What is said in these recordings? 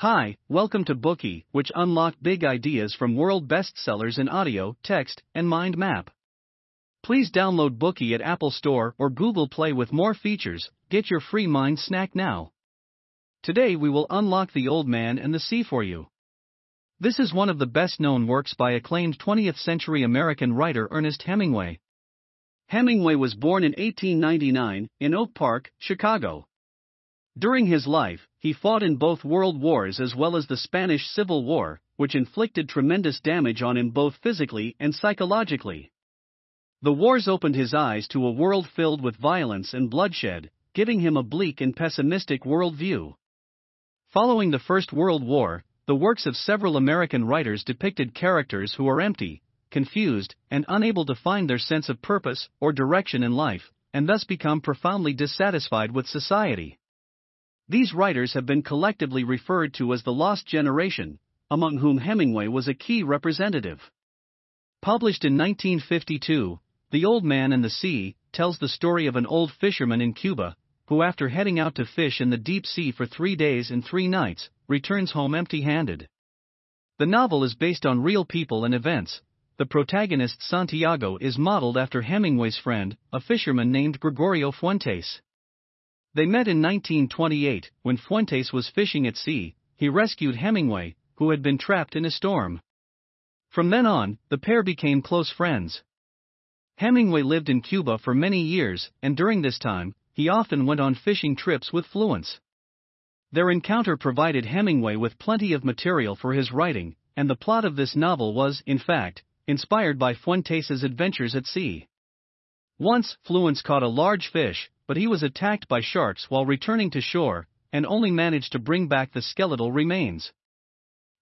Hi, welcome to Bookey, which unlock big ideas from world bestsellers in audio, text, and mind map. Please download Bookey at Apple Store or Google Play with more features. Get your free mind snack now. Today we will unlock The Old Man and the Sea for you. This is one of the best known works by acclaimed 20th century American writer Ernest Hemingway. Hemingway was born in 1899 in Oak Park, Chicago. During his life, he fought in both world wars as well as the Spanish Civil War, which inflicted tremendous damage on him both physically and psychologically. The wars opened his eyes to a world filled with violence and bloodshed, giving him a bleak and pessimistic worldview. Following the First World War, the works of several American writers depicted characters who are empty, confused, and unable to find their sense of purpose or direction in life, and thus become profoundly dissatisfied with society. These writers have been collectively referred to as the Lost Generation, among whom Hemingway was a key representative. Published in 1952, The Old Man and the Sea tells the story of an old fisherman in Cuba who, after heading out to fish in the deep sea for three days and three nights, returns home empty handed. The novel is based on real people and events. The protagonist Santiago is modeled after Hemingway's friend, a fisherman named Gregorio Fuentes. They met in 1928 when Fuentes was fishing at sea, he rescued Hemingway, who had been trapped in a storm. From then on, the pair became close friends. Hemingway lived in Cuba for many years, and during this time, he often went on fishing trips with Fuentes. Their encounter provided Hemingway with plenty of material for his writing, and the plot of this novel was, in fact, inspired by Fuentes' adventures at sea. Once, Fuentes caught a large fish, but he was attacked by sharks while returning to shore, and only managed to bring back the skeletal remains.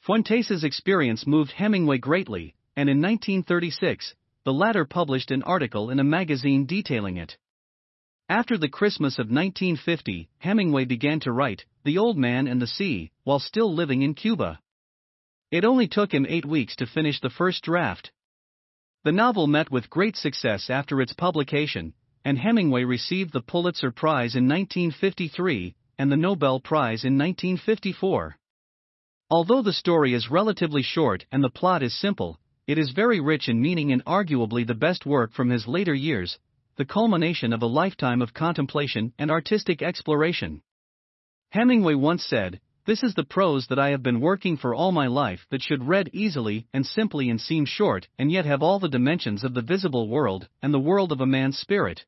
Fuentes' experience moved Hemingway greatly, and in 1936, the latter published an article in a magazine detailing it. After the Christmas of 1950, Hemingway began to write The Old Man and the Sea while still living in Cuba. It only took him eight weeks to finish the first draft. The novel met with great success after its publication, and Hemingway received the Pulitzer Prize in 1953 and the Nobel Prize in 1954. Although the story is relatively short and the plot is simple, it is very rich in meaning and arguably the best work from his later years, the culmination of a lifetime of contemplation and artistic exploration. Hemingway once said, This is the prose that I have been working for all my life that should read easily and simply and seem short and yet have all the dimensions of the visible world and the world of a man's spirit.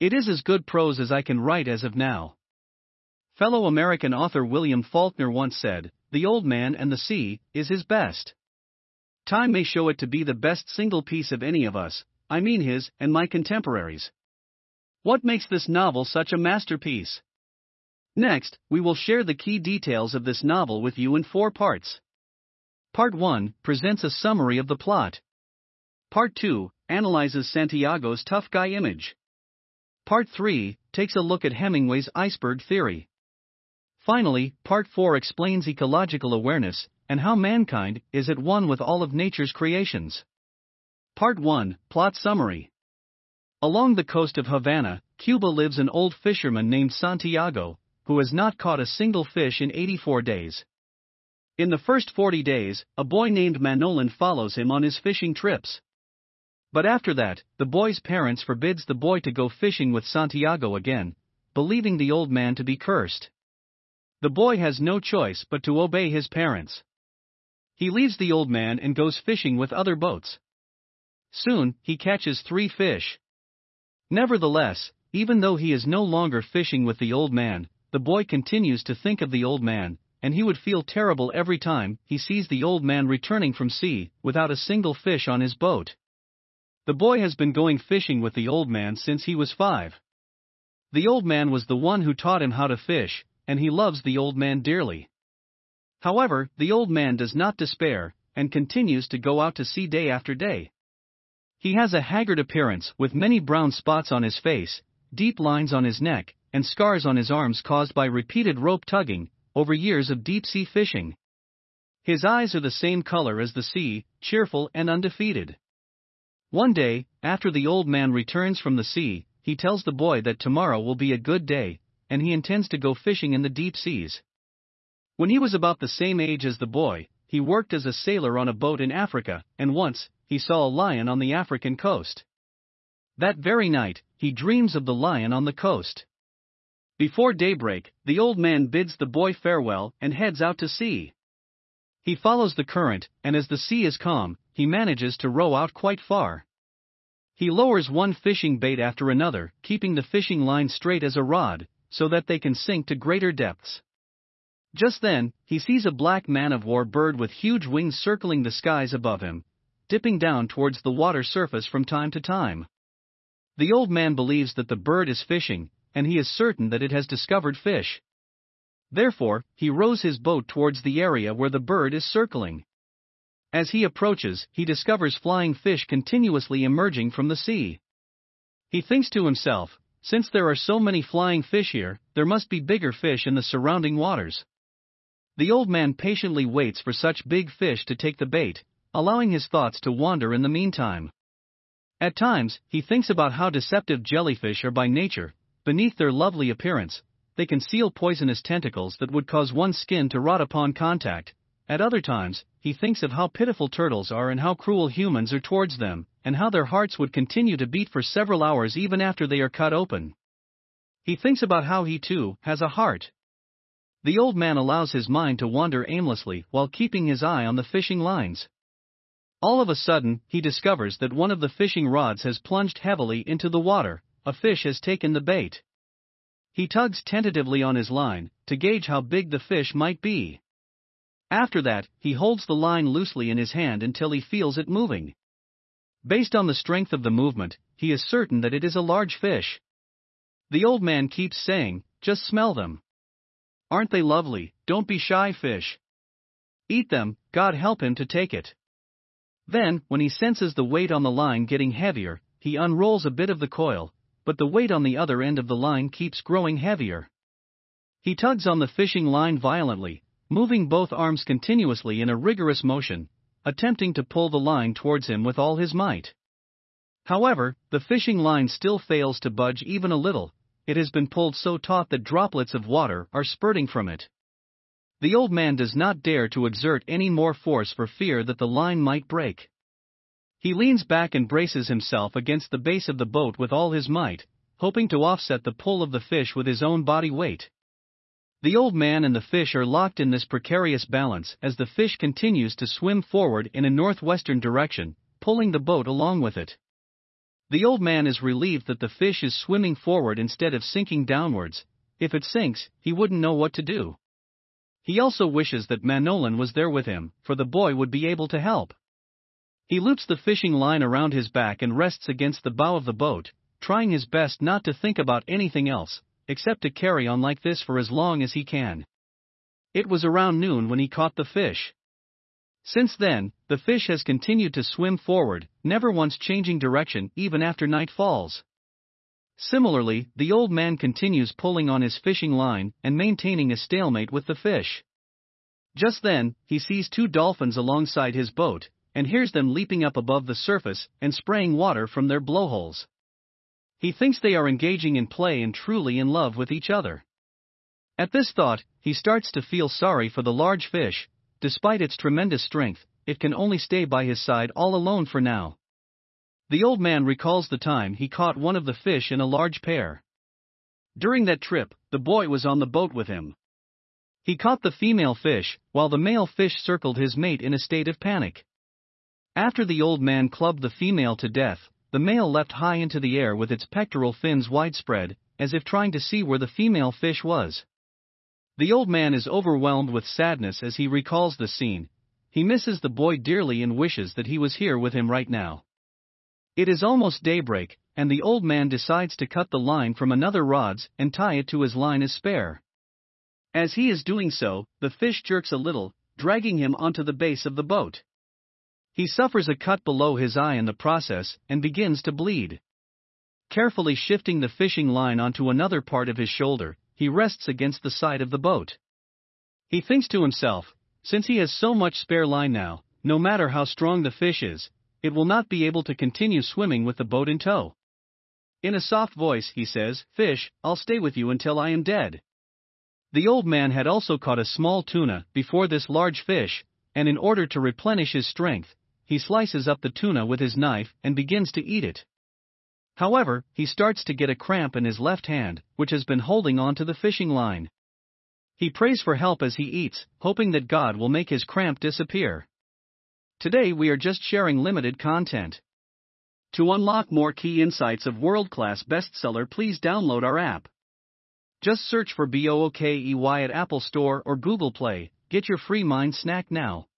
It is as good prose as I can write as of now. Fellow American author William Faulkner once said, The Old Man and the Sea is his best. Time may show it to be the best single piece of any of us, I mean his and my contemporaries. What makes this novel such a masterpiece? Next, we will share the key details of this novel with you in four parts. Part 1 presents a summary of the plot. Part 2 analyzes Santiago's tough guy image. Part 3 takes a look at Hemingway's iceberg theory. Finally, Part 4 explains ecological awareness and how mankind is at one with all of nature's creations. Part 1 Plot Summary Along the coast of Havana, Cuba lives an old fisherman named Santiago, who has not caught a single fish in 84 days. In the first 40 days, a boy named Manolin follows him on his fishing trips. But after that, the boy's parents forbids the boy to go fishing with Santiago again, believing the old man to be cursed. The boy has no choice but to obey his parents. He leaves the old man and goes fishing with other boats. Soon, he catches three fish. Nevertheless, even though he is no longer fishing with the old man, the boy continues to think of the old man, and he would feel terrible every time he sees the old man returning from sea without a single fish on his boat. The boy has been going fishing with the old man since he was five. The old man was the one who taught him how to fish, and he loves the old man dearly. However, the old man does not despair, and continues to go out to sea day after day. He has a haggard appearance with many brown spots on his face, deep lines on his neck, and scars on his arms caused by repeated rope tugging over years of deep sea fishing. His eyes are the same color as the sea, cheerful and undefeated. One day, after the old man returns from the sea, he tells the boy that tomorrow will be a good day, and he intends to go fishing in the deep seas. When he was about the same age as the boy, he worked as a sailor on a boat in Africa, and once, he saw a lion on the African coast. That very night, he dreams of the lion on the coast. Before daybreak, the old man bids the boy farewell and heads out to sea. He follows the current, and as the sea is calm, he manages to row out quite far. He lowers one fishing bait after another, keeping the fishing line straight as a rod, so that they can sink to greater depths. Just then, he sees a black man of war bird with huge wings circling the skies above him, dipping down towards the water surface from time to time. The old man believes that the bird is fishing, and he is certain that it has discovered fish. Therefore, he rows his boat towards the area where the bird is circling. As he approaches, he discovers flying fish continuously emerging from the sea. He thinks to himself, since there are so many flying fish here, there must be bigger fish in the surrounding waters. The old man patiently waits for such big fish to take the bait, allowing his thoughts to wander in the meantime. At times, he thinks about how deceptive jellyfish are by nature, beneath their lovely appearance, they conceal poisonous tentacles that would cause one's skin to rot upon contact. At other times, he thinks of how pitiful turtles are and how cruel humans are towards them, and how their hearts would continue to beat for several hours even after they are cut open. He thinks about how he too has a heart. The old man allows his mind to wander aimlessly while keeping his eye on the fishing lines. All of a sudden, he discovers that one of the fishing rods has plunged heavily into the water, a fish has taken the bait. He tugs tentatively on his line to gauge how big the fish might be. After that, he holds the line loosely in his hand until he feels it moving. Based on the strength of the movement, he is certain that it is a large fish. The old man keeps saying, Just smell them. Aren't they lovely? Don't be shy, fish. Eat them, God help him to take it. Then, when he senses the weight on the line getting heavier, he unrolls a bit of the coil, but the weight on the other end of the line keeps growing heavier. He tugs on the fishing line violently, moving both arms continuously in a rigorous motion, attempting to pull the line towards him with all his might. However, the fishing line still fails to budge even a little, it has been pulled so taut that droplets of water are spurting from it. The old man does not dare to exert any more force for fear that the line might break. He leans back and braces himself against the base of the boat with all his might, hoping to offset the pull of the fish with his own body weight. The old man and the fish are locked in this precarious balance as the fish continues to swim forward in a northwestern direction, pulling the boat along with it. The old man is relieved that the fish is swimming forward instead of sinking downwards, if it sinks, he wouldn't know what to do. He also wishes that Manolin was there with him, for the boy would be able to help. He loops the fishing line around his back and rests against the bow of the boat, trying his best not to think about anything else, except to carry on like this for as long as he can. It was around noon when he caught the fish. Since then, the fish has continued to swim forward, never once changing direction even after night falls. Similarly, the old man continues pulling on his fishing line and maintaining a stalemate with the fish. Just then, he sees two dolphins alongside his boat, and hears them leaping up above the surface and spraying water from their blowholes. He thinks they are engaging in play and truly in love with each other. At this thought, he starts to feel sorry for the large fish, Despite its tremendous strength, it can only stay by his side all alone for now. The old man recalls the time he caught one of the fish in a large pair. During that trip, the boy was on the boat with him. He caught the female fish, while the male fish circled his mate in a state of panic. After the old man clubbed the female to death, the male leapt high into the air with its pectoral fins widespread, as if trying to see where the female fish was. The old man is overwhelmed with sadness as he recalls the scene. He misses the boy dearly and wishes that he was here with him right now. It is almost daybreak, and the old man decides to cut the line from another rod's and tie it to his line as spare. As he is doing so, the fish jerks a little, dragging him onto the base of the boat. He suffers a cut below his eye in the process and begins to bleed. Carefully shifting the fishing line onto another part of his shoulder, he rests against the side of the boat. He thinks to himself, since he has so much spare line now, no matter how strong the fish is, it will not be able to continue swimming with the boat in tow. In a soft voice, he says, Fish, I'll stay with you until I am dead. The old man had also caught a small tuna before this large fish, and in order to replenish his strength, he slices up the tuna with his knife and begins to eat it. However, he starts to get a cramp in his left hand, which has been holding on to the fishing line. He prays for help as he eats, hoping that God will make his cramp disappear. Today we are just sharing limited content. To unlock more key insights of world class bestseller, please download our app. Just search for BOOKEY at Apple Store or Google Play. Get your free mind snack now.